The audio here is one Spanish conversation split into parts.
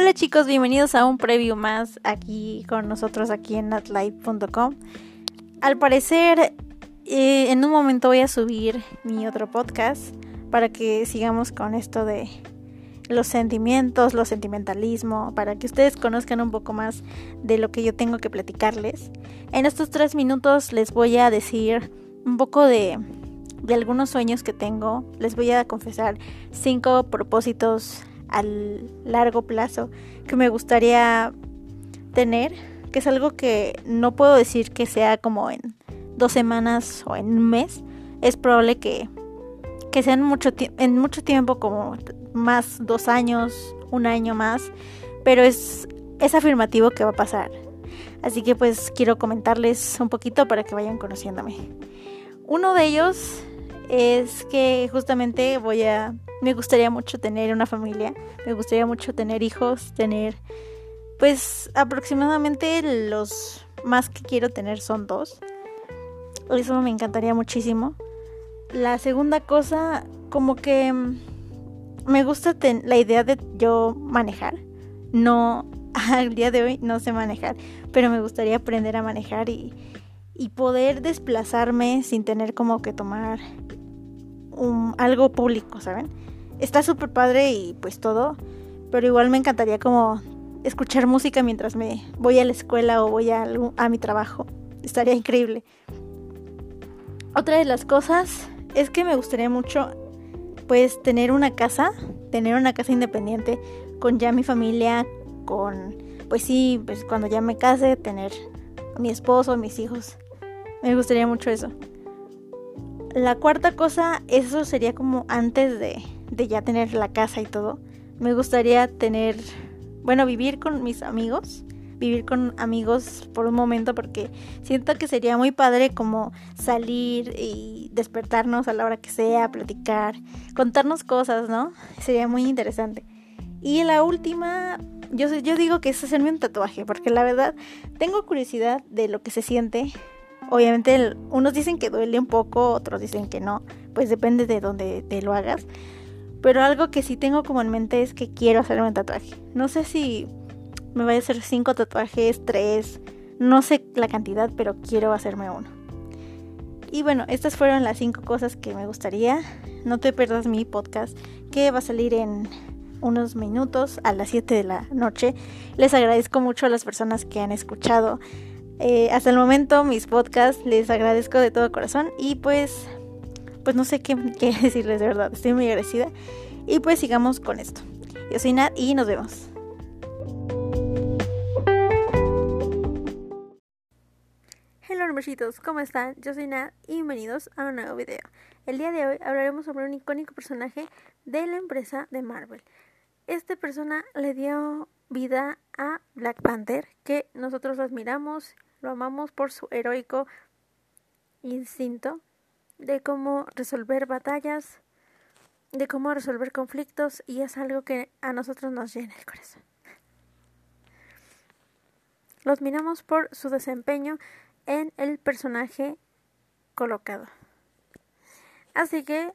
Hola chicos, bienvenidos a un preview más aquí con nosotros aquí en natlive.com. Al parecer, eh, en un momento voy a subir mi otro podcast para que sigamos con esto de los sentimientos, los sentimentalismo, para que ustedes conozcan un poco más de lo que yo tengo que platicarles. En estos tres minutos les voy a decir un poco de, de algunos sueños que tengo. Les voy a confesar cinco propósitos al largo plazo que me gustaría tener, que es algo que no puedo decir que sea como en dos semanas o en un mes. Es probable que, que sea en mucho, en mucho tiempo, como más dos años, un año más, pero es, es afirmativo que va a pasar. Así que pues quiero comentarles un poquito para que vayan conociéndome. Uno de ellos es que justamente voy a me gustaría mucho tener una familia, me gustaría mucho tener hijos, tener pues aproximadamente los más que quiero tener son dos. Eso me encantaría muchísimo. La segunda cosa, como que me gusta la idea de yo manejar. No, al día de hoy no sé manejar, pero me gustaría aprender a manejar y, y poder desplazarme sin tener como que tomar algo público, ¿saben? está súper padre y pues todo, pero igual me encantaría como escuchar música mientras me voy a la escuela o voy a, mi trabajo. Estaría increíble. Otra de las cosas es que me gustaría mucho pues tener una casa, tener una casa independiente con ya mi familia, con pues sí, pues cuando ya me case, tener mi esposo, mis hijos. Me gustaría mucho eso. La cuarta cosa, eso sería como antes de, de ya tener la casa y todo, me gustaría tener, bueno, vivir con mis amigos, vivir con amigos por un momento porque siento que sería muy padre como salir y despertarnos a la hora que sea, platicar, contarnos cosas, ¿no? Sería muy interesante. Y la última, yo, yo digo que es hacerme un tatuaje, porque la verdad tengo curiosidad de lo que se siente. Obviamente unos dicen que duele un poco, otros dicen que no, pues depende de dónde te lo hagas. Pero algo que sí tengo como en mente es que quiero hacerme un tatuaje. No sé si me voy a hacer cinco tatuajes, tres, no sé la cantidad, pero quiero hacerme uno. Y bueno, estas fueron las cinco cosas que me gustaría. No te pierdas mi podcast que va a salir en unos minutos a las 7 de la noche. Les agradezco mucho a las personas que han escuchado eh, hasta el momento mis podcasts. Les agradezco de todo corazón y pues pues no sé qué, decirles de verdad. Estoy muy agradecida. Y pues sigamos con esto. Yo soy Nat y nos vemos. Hola hermositos, ¿cómo están? Yo soy Nat y bienvenidos a un nuevo video. El día de hoy hablaremos sobre un icónico personaje de la empresa de Marvel. Esta persona le dio vida a Black Panther, que nosotros admiramos, lo amamos por su heroico instinto de cómo resolver batallas, de cómo resolver conflictos y es algo que a nosotros nos llena el corazón. Los miramos por su desempeño en el personaje colocado. Así que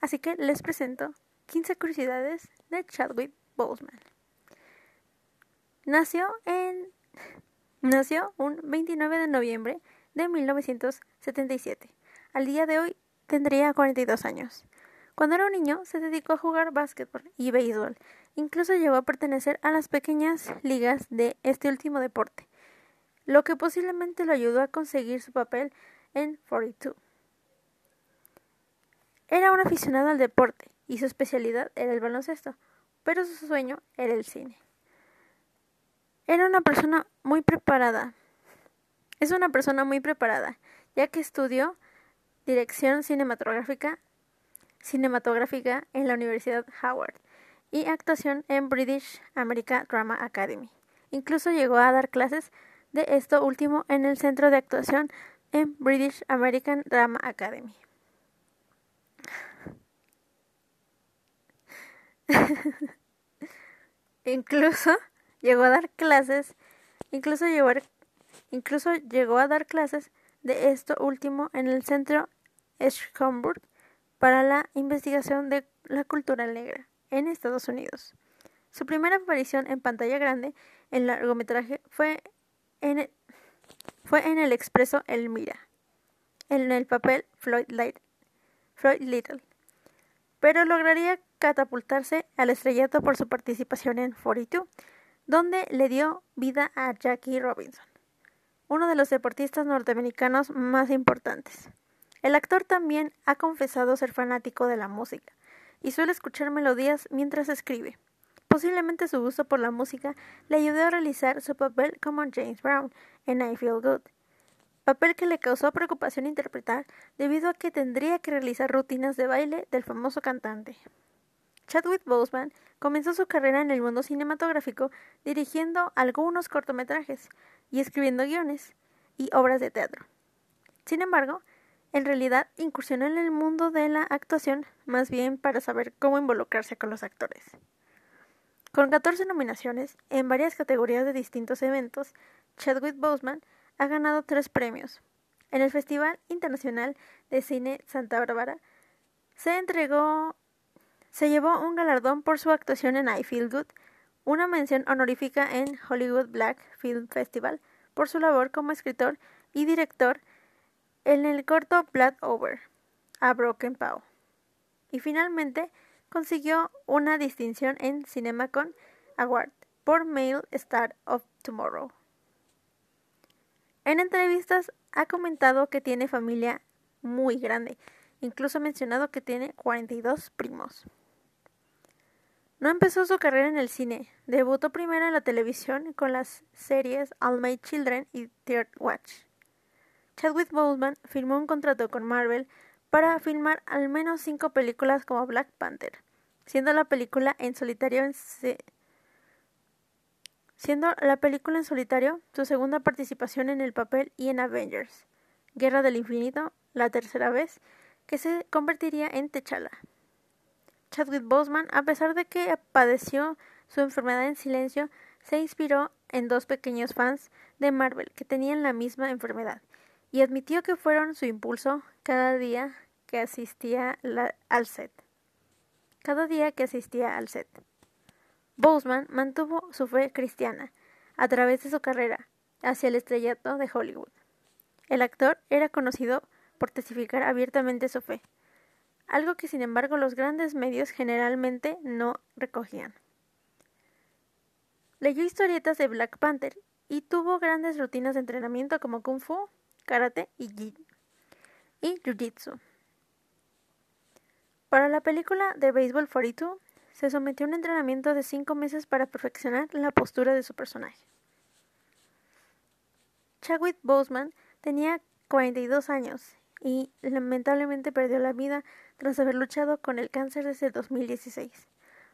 así que les presento 15 curiosidades de Chadwick Boseman. Nació en nació un 29 de noviembre de 1977. Al día de hoy tendría 42 años. Cuando era un niño se dedicó a jugar básquetbol y béisbol. Incluso llegó a pertenecer a las pequeñas ligas de este último deporte, lo que posiblemente lo ayudó a conseguir su papel en 42. Era un aficionado al deporte y su especialidad era el baloncesto, pero su sueño era el cine. Era una persona muy preparada, es una persona muy preparada, ya que estudió dirección cinematográfica, cinematográfica en la Universidad Howard y actuación en British American Drama Academy. Incluso llegó a dar clases de esto último en el centro de actuación en British American Drama Academy. incluso llegó a dar clases, incluso llegó a dar clases de esto último en el Centro Schomburg para la investigación de la cultura negra en Estados Unidos. Su primera aparición en pantalla grande en largometraje fue en el, fue en el expreso Elmira, en el papel Floyd Little, pero lograría catapultarse al estrellato por su participación en 42, donde le dio vida a Jackie Robinson, uno de los deportistas norteamericanos más importantes. El actor también ha confesado ser fanático de la música y suele escuchar melodías mientras escribe. Posiblemente su gusto por la música le ayudó a realizar su papel como James Brown en I Feel Good, papel que le causó preocupación interpretar debido a que tendría que realizar rutinas de baile del famoso cantante. Chadwick Boseman comenzó su carrera en el mundo cinematográfico dirigiendo algunos cortometrajes y escribiendo guiones y obras de teatro. Sin embargo, en realidad incursionó en el mundo de la actuación más bien para saber cómo involucrarse con los actores. Con 14 nominaciones en varias categorías de distintos eventos, Chadwick Boseman ha ganado tres premios. En el Festival Internacional de Cine Santa Bárbara se entregó, se llevó un galardón por su actuación en I Feel Good, una mención honorífica en Hollywood Black Film Festival por su labor como escritor y director en el corto Blood Over, a Broken Paw. Y finalmente consiguió una distinción en CinemaCon Award por Male Star of Tomorrow. En entrevistas ha comentado que tiene familia muy grande, incluso ha mencionado que tiene 42 primos. No empezó su carrera en el cine, debutó primero en la televisión con las series All My Children y Third Watch. Chadwick Boseman firmó un contrato con Marvel para filmar al menos cinco películas como Black Panther, siendo la película en solitario en siendo la película en solitario su segunda participación en el papel y en Avengers, Guerra del Infinito, la tercera vez, que se convertiría en T'Challa. Chadwick Boseman, a pesar de que padeció su enfermedad en silencio, se inspiró en dos pequeños fans de Marvel que tenían la misma enfermedad y admitió que fueron su impulso cada día que asistía al set. Cada día que asistía al set. Boseman mantuvo su fe cristiana a través de su carrera hacia el estrellato de Hollywood. El actor era conocido por testificar abiertamente su fe, algo que sin embargo los grandes medios generalmente no recogían. Leyó historietas de Black Panther y tuvo grandes rutinas de entrenamiento como Kung Fu, Karate y, y Jiu-Jitsu. Para la película de Baseball 42, se sometió a un entrenamiento de cinco meses para perfeccionar la postura de su personaje. Chadwick Boseman tenía 42 años y lamentablemente perdió la vida tras haber luchado con el cáncer desde 2016.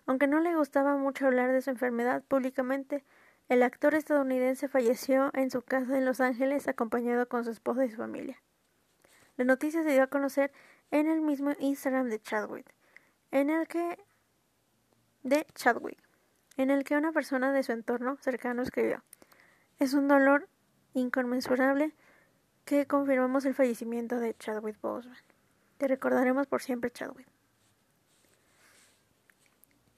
Aunque no le gustaba mucho hablar de su enfermedad públicamente, el actor estadounidense falleció en su casa en Los Ángeles acompañado con su esposa y su familia. La noticia se dio a conocer en el mismo Instagram de Chadwick, en el que de Chadwick, en el que una persona de su entorno cercano escribió Es un dolor inconmensurable que confirmamos el fallecimiento de Chadwick Boseman. Te recordaremos por siempre, Chadwick.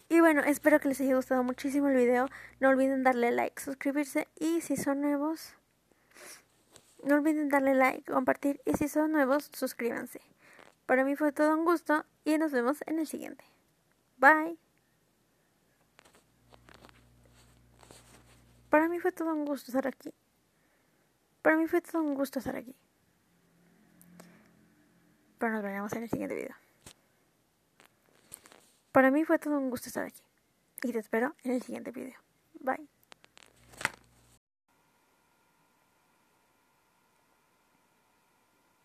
Y bueno, espero que les haya gustado muchísimo el video. No olviden darle like, suscribirse y si son nuevos, no olviden darle like, compartir y si son nuevos, suscríbanse. Para mí fue todo un gusto y nos vemos en el siguiente. Bye. Para mí fue todo un gusto estar aquí. Para mí fue todo un gusto estar aquí. Pero nos veremos en el siguiente video. Para mí fue todo un gusto estar aquí. Y te espero en el siguiente video. Bye.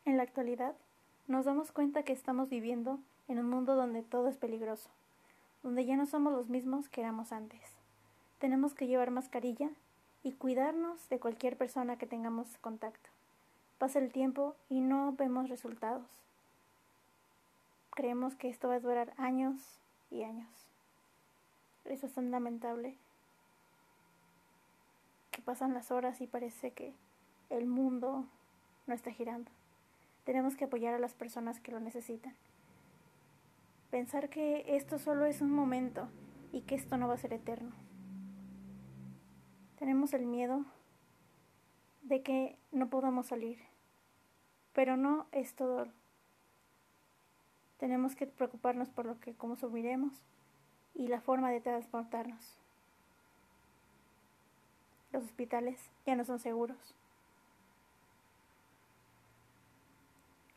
En la actualidad, nos damos cuenta que estamos viviendo en un mundo donde todo es peligroso, donde ya no somos los mismos que éramos antes tenemos que llevar mascarilla y cuidarnos de cualquier persona que tengamos contacto. Pasa el tiempo y no vemos resultados. Creemos que esto va a durar años y años. Eso es tan lamentable que pasan las horas y parece que el mundo no está girando. Tenemos que apoyar a las personas que lo necesitan. Pensar que esto solo es un momento y que esto no va a ser eterno. Tenemos el miedo de que no podamos salir, pero no es todo. Tenemos que preocuparnos por lo que consumiremos y la forma de transportarnos. Los hospitales ya no son seguros.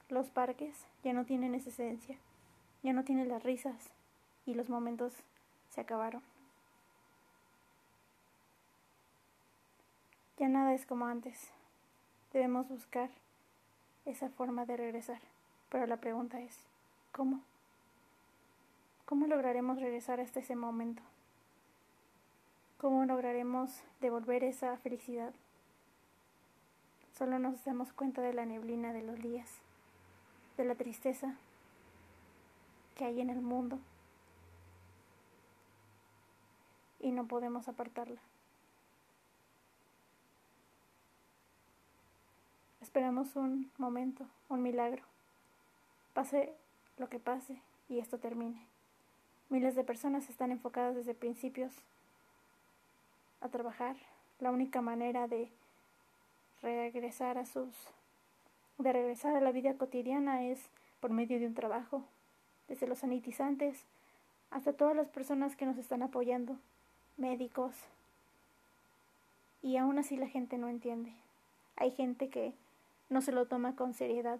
Los parques ya no tienen esa esencia, ya no tienen las risas y los momentos se acabaron. Ya nada es como antes. Debemos buscar esa forma de regresar. Pero la pregunta es, ¿cómo? ¿Cómo lograremos regresar hasta ese momento? ¿Cómo lograremos devolver esa felicidad? Solo nos damos cuenta de la neblina de los días, de la tristeza que hay en el mundo y no podemos apartarla. Esperamos un momento, un milagro. Pase lo que pase y esto termine. Miles de personas están enfocadas desde principios a trabajar. La única manera de regresar a sus de regresar a la vida cotidiana es por medio de un trabajo, desde los sanitizantes hasta todas las personas que nos están apoyando, médicos. Y aún así la gente no entiende. Hay gente que no se lo toma con seriedad.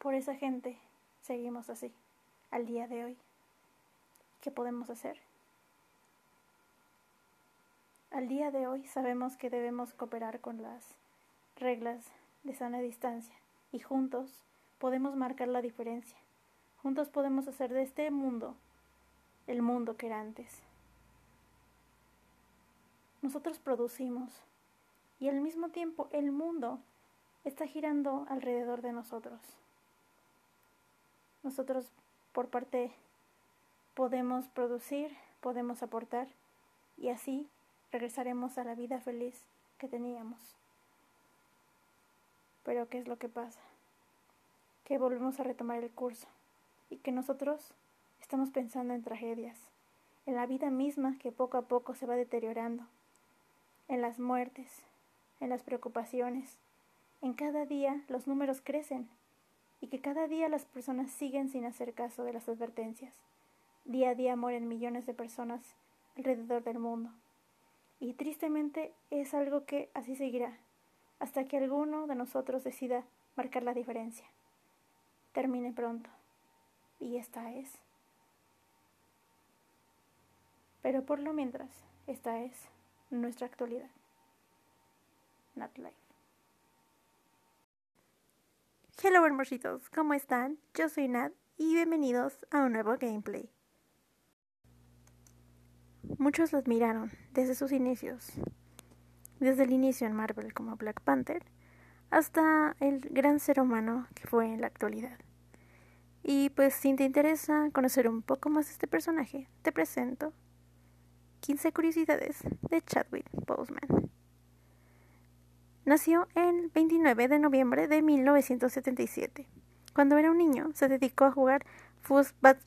Por esa gente seguimos así, al día de hoy. ¿Qué podemos hacer? Al día de hoy sabemos que debemos cooperar con las reglas de sana distancia y juntos podemos marcar la diferencia. Juntos podemos hacer de este mundo el mundo que era antes. Nosotros producimos y al mismo tiempo el mundo está girando alrededor de nosotros. Nosotros por parte podemos producir, podemos aportar y así regresaremos a la vida feliz que teníamos. Pero ¿qué es lo que pasa? Que volvemos a retomar el curso y que nosotros estamos pensando en tragedias, en la vida misma que poco a poco se va deteriorando, en las muertes, en las preocupaciones, en cada día los números crecen y que cada día las personas siguen sin hacer caso de las advertencias. Día a día mueren millones de personas alrededor del mundo. Y tristemente es algo que así seguirá, hasta que alguno de nosotros decida marcar la diferencia. Termine pronto. Y esta es. Pero por lo mientras, esta es nuestra actualidad. Not life. Hello hermositos, ¿cómo están? Yo soy Nat y bienvenidos a un nuevo gameplay. Muchos lo admiraron desde sus inicios, desde el inicio en Marvel como Black Panther, hasta el gran ser humano que fue en la actualidad. Y pues si te interesa conocer un poco más de este personaje, te presento 15 curiosidades de Chadwick Boseman. Nació el 29 de noviembre de 1977. Cuando era un niño, se dedicó a jugar fútbol.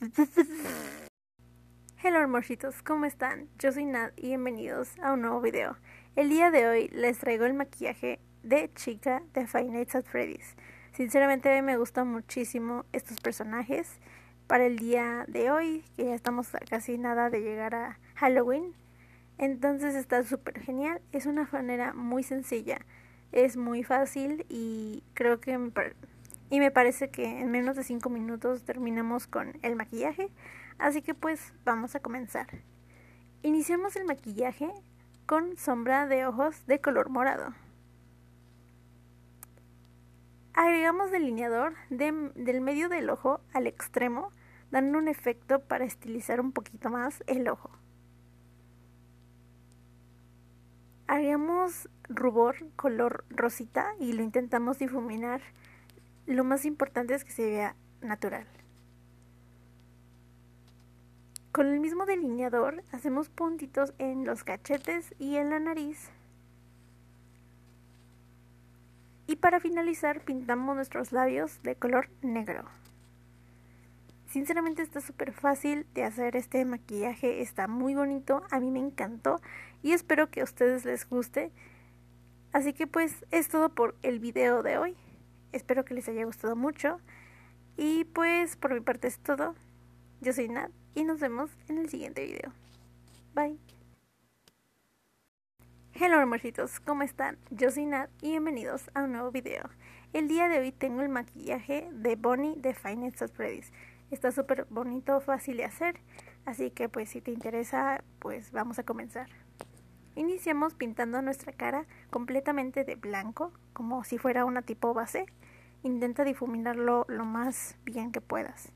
Hello hermositos, ¿cómo están? Yo soy Nat y bienvenidos a un nuevo video. El día de hoy les traigo el maquillaje de chica de Five Nights at Freddy's. Sinceramente me gustan muchísimo estos personajes. Para el día de hoy, que ya estamos casi nada de llegar a Halloween, entonces está súper genial. Es una manera muy sencilla es muy fácil y creo que me y me parece que en menos de 5 minutos terminamos con el maquillaje, así que pues vamos a comenzar. Iniciamos el maquillaje con sombra de ojos de color morado. Agregamos delineador del medio del ojo al extremo, dando un efecto para estilizar un poquito más el ojo. Hagamos rubor color rosita y lo intentamos difuminar. Lo más importante es que se vea natural. Con el mismo delineador hacemos puntitos en los cachetes y en la nariz. Y para finalizar pintamos nuestros labios de color negro. Sinceramente está súper fácil de hacer este maquillaje, está muy bonito, a mí me encantó y espero que a ustedes les guste. Así que pues es todo por el video de hoy. Espero que les haya gustado mucho. Y pues por mi parte es todo. Yo soy Nat y nos vemos en el siguiente video. Bye. Hello amorcitos, ¿cómo están? Yo soy Nat y bienvenidos a un nuevo video. El día de hoy tengo el maquillaje de Bonnie de at Freddy's. Está súper bonito, fácil de hacer, así que pues si te interesa, pues vamos a comenzar. Iniciamos pintando nuestra cara completamente de blanco, como si fuera una tipo base. Intenta difuminarlo lo más bien que puedas.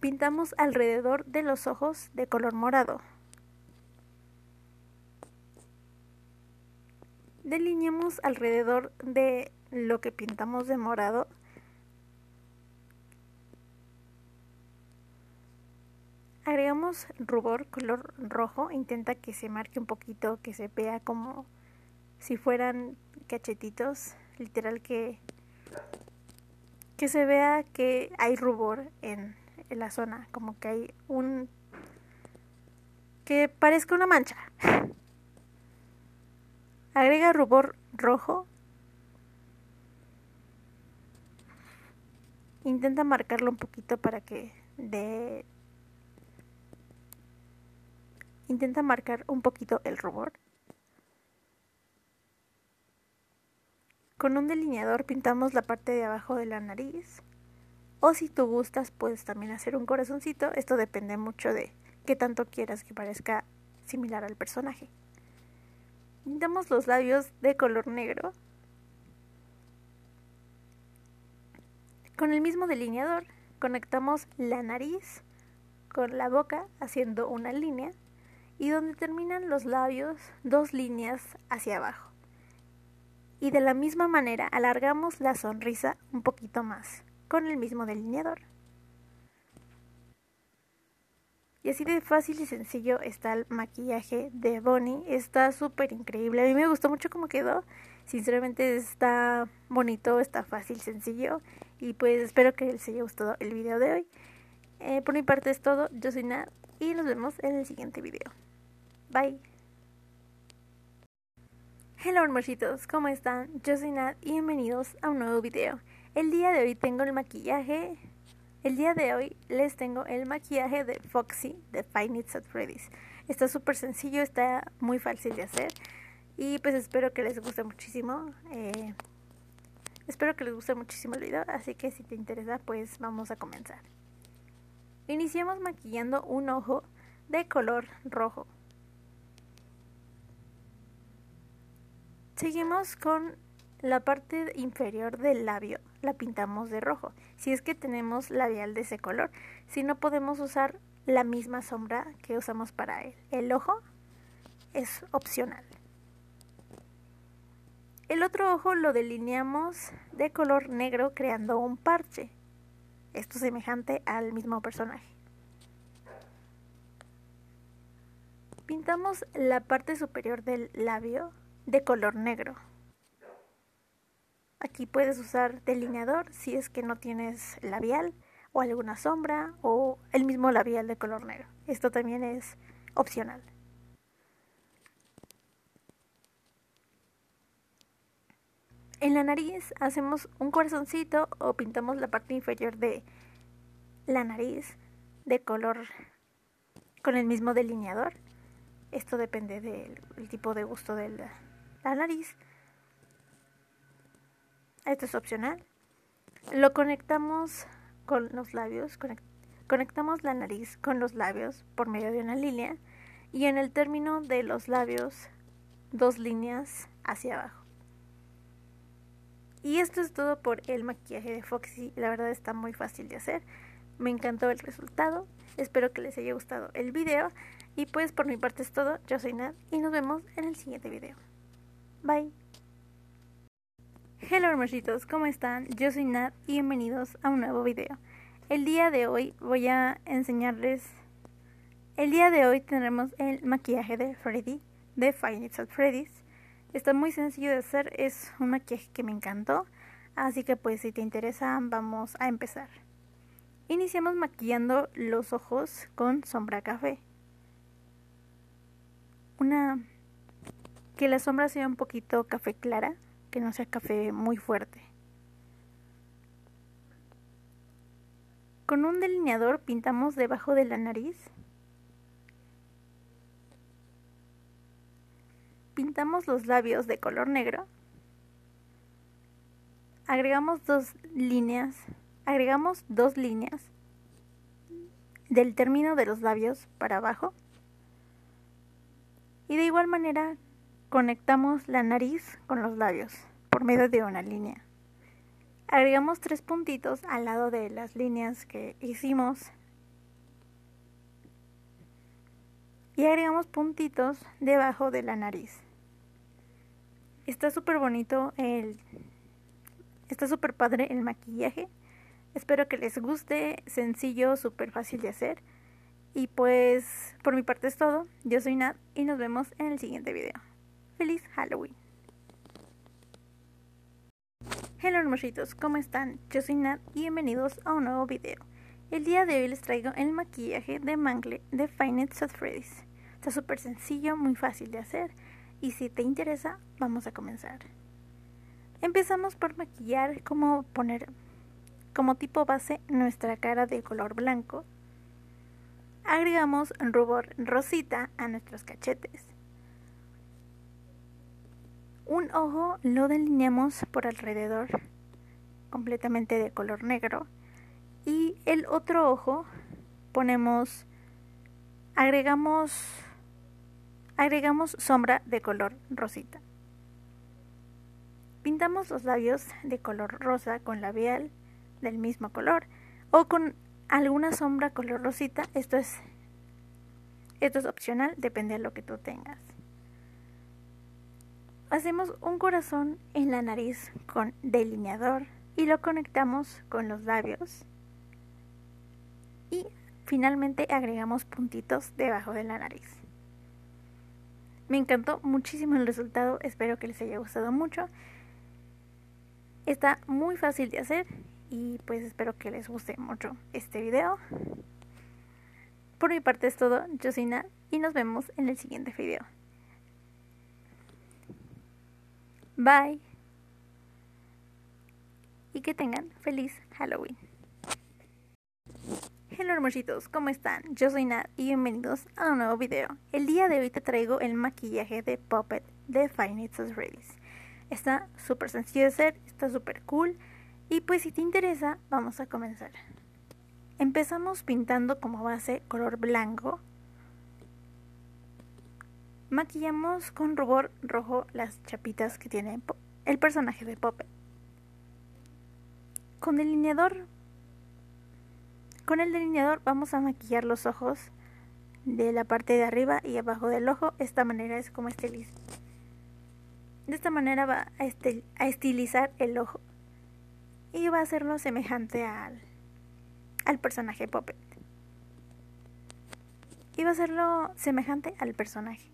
Pintamos alrededor de los ojos de color morado. delineamos alrededor de lo que pintamos de morado rubor color rojo intenta que se marque un poquito que se vea como si fueran cachetitos literal que que se vea que hay rubor en, en la zona como que hay un que parezca una mancha Agrega rubor rojo. Intenta marcarlo un poquito para que de Intenta marcar un poquito el rubor. Con un delineador pintamos la parte de abajo de la nariz. O si tú gustas, puedes también hacer un corazoncito. Esto depende mucho de qué tanto quieras que parezca similar al personaje. Pintamos los labios de color negro. Con el mismo delineador conectamos la nariz con la boca haciendo una línea y donde terminan los labios dos líneas hacia abajo. Y de la misma manera alargamos la sonrisa un poquito más con el mismo delineador. Y así de fácil y sencillo está el maquillaje de Bonnie. Está súper increíble. A mí me gustó mucho cómo quedó. Sinceramente está bonito, está fácil, sencillo. Y pues espero que les haya gustado el video de hoy. Eh, por mi parte es todo. Yo soy Nat y nos vemos en el siguiente video. Bye. Hello hermositos, ¿cómo están? Yo soy Nat y bienvenidos a un nuevo video. El día de hoy tengo el maquillaje el día de hoy les tengo el maquillaje de Foxy de Fine It's at Freddy's. Está súper sencillo, está muy fácil de hacer y pues espero que les guste muchísimo. Eh, espero que les guste muchísimo el video, así que si te interesa pues vamos a comenzar. Iniciamos maquillando un ojo de color rojo. Seguimos con la parte inferior del labio la pintamos de rojo, si es que tenemos labial de ese color. Si no podemos usar la misma sombra que usamos para él. El ojo es opcional. El otro ojo lo delineamos de color negro creando un parche. Esto semejante al mismo personaje. Pintamos la parte superior del labio de color negro. Aquí puedes usar delineador si es que no tienes labial o alguna sombra o el mismo labial de color negro. Esto también es opcional. En la nariz hacemos un corazoncito o pintamos la parte inferior de la nariz de color con el mismo delineador. Esto depende del tipo de gusto de la nariz. Esto es opcional. Lo conectamos con los labios, conectamos la nariz con los labios por medio de una línea y en el término de los labios dos líneas hacia abajo. Y esto es todo por el maquillaje de Foxy. La verdad está muy fácil de hacer. Me encantó el resultado. Espero que les haya gustado el video. Y pues por mi parte es todo. Yo soy Nat y nos vemos en el siguiente video. Bye. Hello hermositos, ¿cómo están? Yo soy Nat y bienvenidos a un nuevo video. El día de hoy voy a enseñarles... El día de hoy tendremos el maquillaje de Freddy, de Five Nights at Freddy's. Está muy sencillo de hacer, es un maquillaje que me encantó. Así que pues si te interesa vamos a empezar. Iniciamos maquillando los ojos con sombra café. Una que la sombra sea un poquito café clara, que no sea café muy fuerte. Con un delineador pintamos debajo de la nariz. Pintamos los labios de color negro. Agregamos dos líneas agregamos dos líneas del término de los labios para abajo y de igual manera conectamos la nariz con los labios por medio de una línea. Agregamos tres puntitos al lado de las líneas que hicimos y agregamos puntitos debajo de la nariz. Está súper bonito el... Está súper padre el maquillaje. Espero que les guste, sencillo, súper fácil de hacer. Y pues por mi parte es todo. Yo soy Nat y nos vemos en el siguiente video. ¡Feliz Halloween! Hola hermositos, ¿cómo están? Yo soy Nat y bienvenidos a un nuevo video. El día de hoy les traigo el maquillaje de Mangle de Finite at Freddy's. Está súper sencillo, muy fácil de hacer y si te interesa, vamos a comenzar. Empezamos por maquillar, como poner como tipo base nuestra cara de color blanco. Agregamos rubor rosita a nuestros cachetes. Un ojo lo delineamos por alrededor completamente de color negro y el otro ojo ponemos agregamos agregamos sombra de color rosita. Pintamos los labios de color rosa con labial del mismo color o con alguna sombra color rosita. Esto es, esto es opcional, depende de lo que tú tengas. Hacemos un corazón en la nariz con delineador y lo conectamos con los labios. Y finalmente agregamos puntitos debajo de la nariz. Me encantó muchísimo el resultado, espero que les haya gustado mucho. Está muy fácil de hacer y pues espero que les guste mucho este video. Por mi parte es todo, Nat y nos vemos en el siguiente video. Bye. Y que tengan feliz Halloween. Hola hermositos, ¿cómo están? Yo soy Nat y bienvenidos a un nuevo video. El día de hoy te traigo el maquillaje de Puppet de Fine It's Ready. Está súper sencillo de hacer, está súper cool y pues si te interesa, vamos a comenzar. Empezamos pintando como base color blanco. Maquillamos con rubor rojo las chapitas que tiene el personaje de Puppet. Con delineador con el delineador vamos a maquillar los ojos de la parte de arriba y abajo del ojo. Esta manera es como estilizar. De esta manera va a estilizar el ojo y va a hacerlo semejante al, al personaje Puppet. Y va a hacerlo semejante al personaje.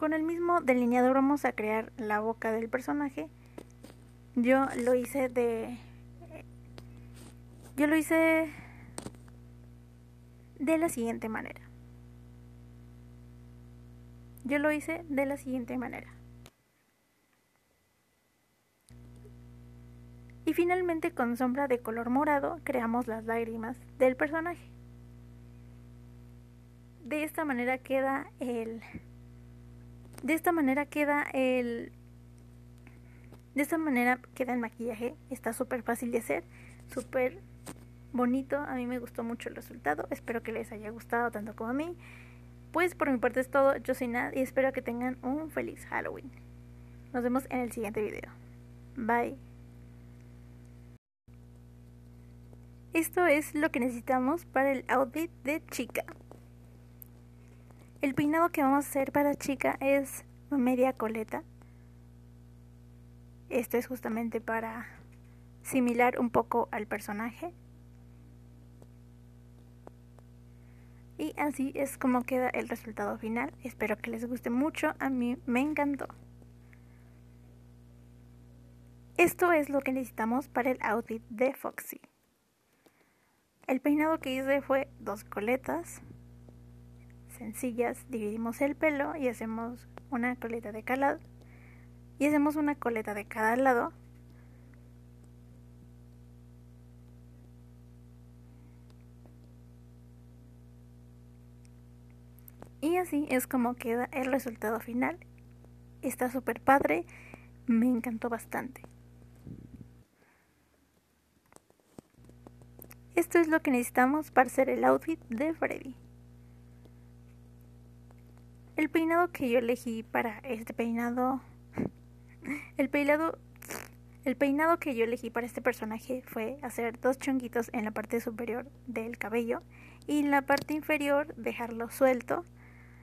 Con el mismo delineador vamos a crear la boca del personaje. Yo lo hice de... Yo lo hice de la siguiente manera. Yo lo hice de la siguiente manera. Y finalmente con sombra de color morado creamos las lágrimas del personaje. De esta manera queda el... De esta manera queda el... De esta manera queda el maquillaje. Está súper fácil de hacer. Súper bonito. A mí me gustó mucho el resultado. Espero que les haya gustado tanto como a mí. Pues por mi parte es todo. Yo soy Nad y espero que tengan un feliz Halloween. Nos vemos en el siguiente video. Bye. Esto es lo que necesitamos para el outfit de chica. El peinado que vamos a hacer para chica es media coleta. Esto es justamente para similar un poco al personaje. Y así es como queda el resultado final. Espero que les guste mucho. A mí me encantó. Esto es lo que necesitamos para el outfit de Foxy. El peinado que hice fue dos coletas sencillas, dividimos el pelo y hacemos una coleta de cada lado. Y hacemos una coleta de cada lado. Y así es como queda el resultado final. Está súper padre, me encantó bastante. Esto es lo que necesitamos para hacer el outfit de Freddy. El peinado que yo elegí para este peinado. El peinado. El peinado que yo elegí para este personaje fue hacer dos chonguitos en la parte superior del cabello y en la parte inferior dejarlo suelto.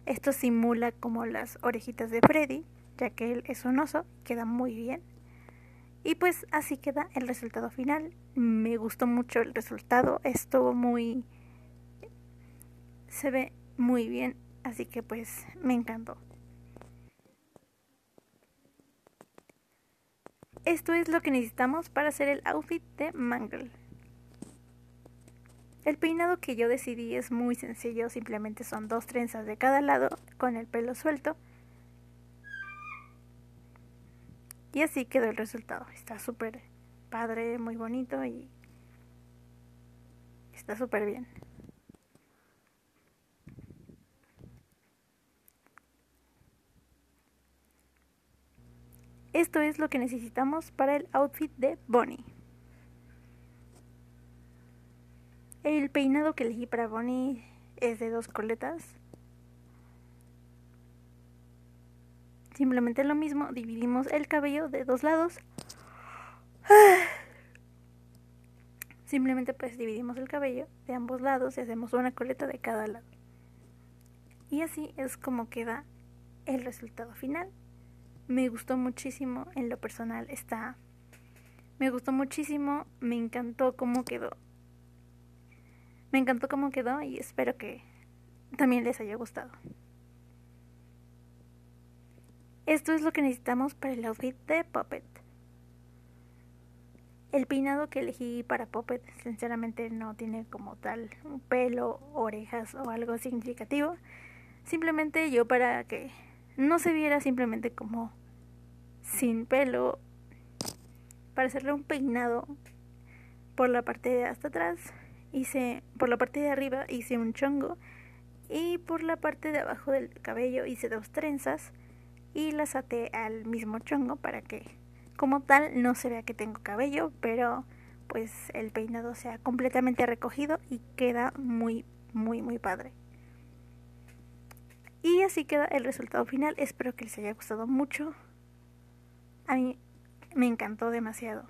Esto simula como las orejitas de Freddy, ya que él es un oso, queda muy bien. Y pues así queda el resultado final. Me gustó mucho el resultado, estuvo muy... se ve muy bien Así que pues me encantó. Esto es lo que necesitamos para hacer el outfit de Mangle. El peinado que yo decidí es muy sencillo, simplemente son dos trenzas de cada lado con el pelo suelto. Y así quedó el resultado. Está súper padre, muy bonito y está súper bien. Esto es lo que necesitamos para el outfit de Bonnie. El peinado que elegí para Bonnie es de dos coletas. Simplemente lo mismo, dividimos el cabello de dos lados. Simplemente pues dividimos el cabello de ambos lados y hacemos una coleta de cada lado. Y así es como queda el resultado final me gustó muchísimo en lo personal está me gustó muchísimo me encantó cómo quedó. Me encantó cómo quedó y espero que también les haya gustado. Esto es lo que necesitamos para el outfit de Puppet. El peinado que elegí para Puppet sinceramente no tiene como tal un pelo, orejas o algo significativo. Simplemente yo para que no se viera simplemente como sin pelo para hacerle un peinado por la parte de hasta atrás hice por la parte de arriba hice un chongo y por la parte de abajo del cabello hice dos trenzas y las até al mismo chongo para que como tal no se vea que tengo cabello pero pues el peinado sea completamente recogido y queda muy muy muy padre y así queda el resultado final. Espero que les haya gustado mucho. A mí me encantó demasiado.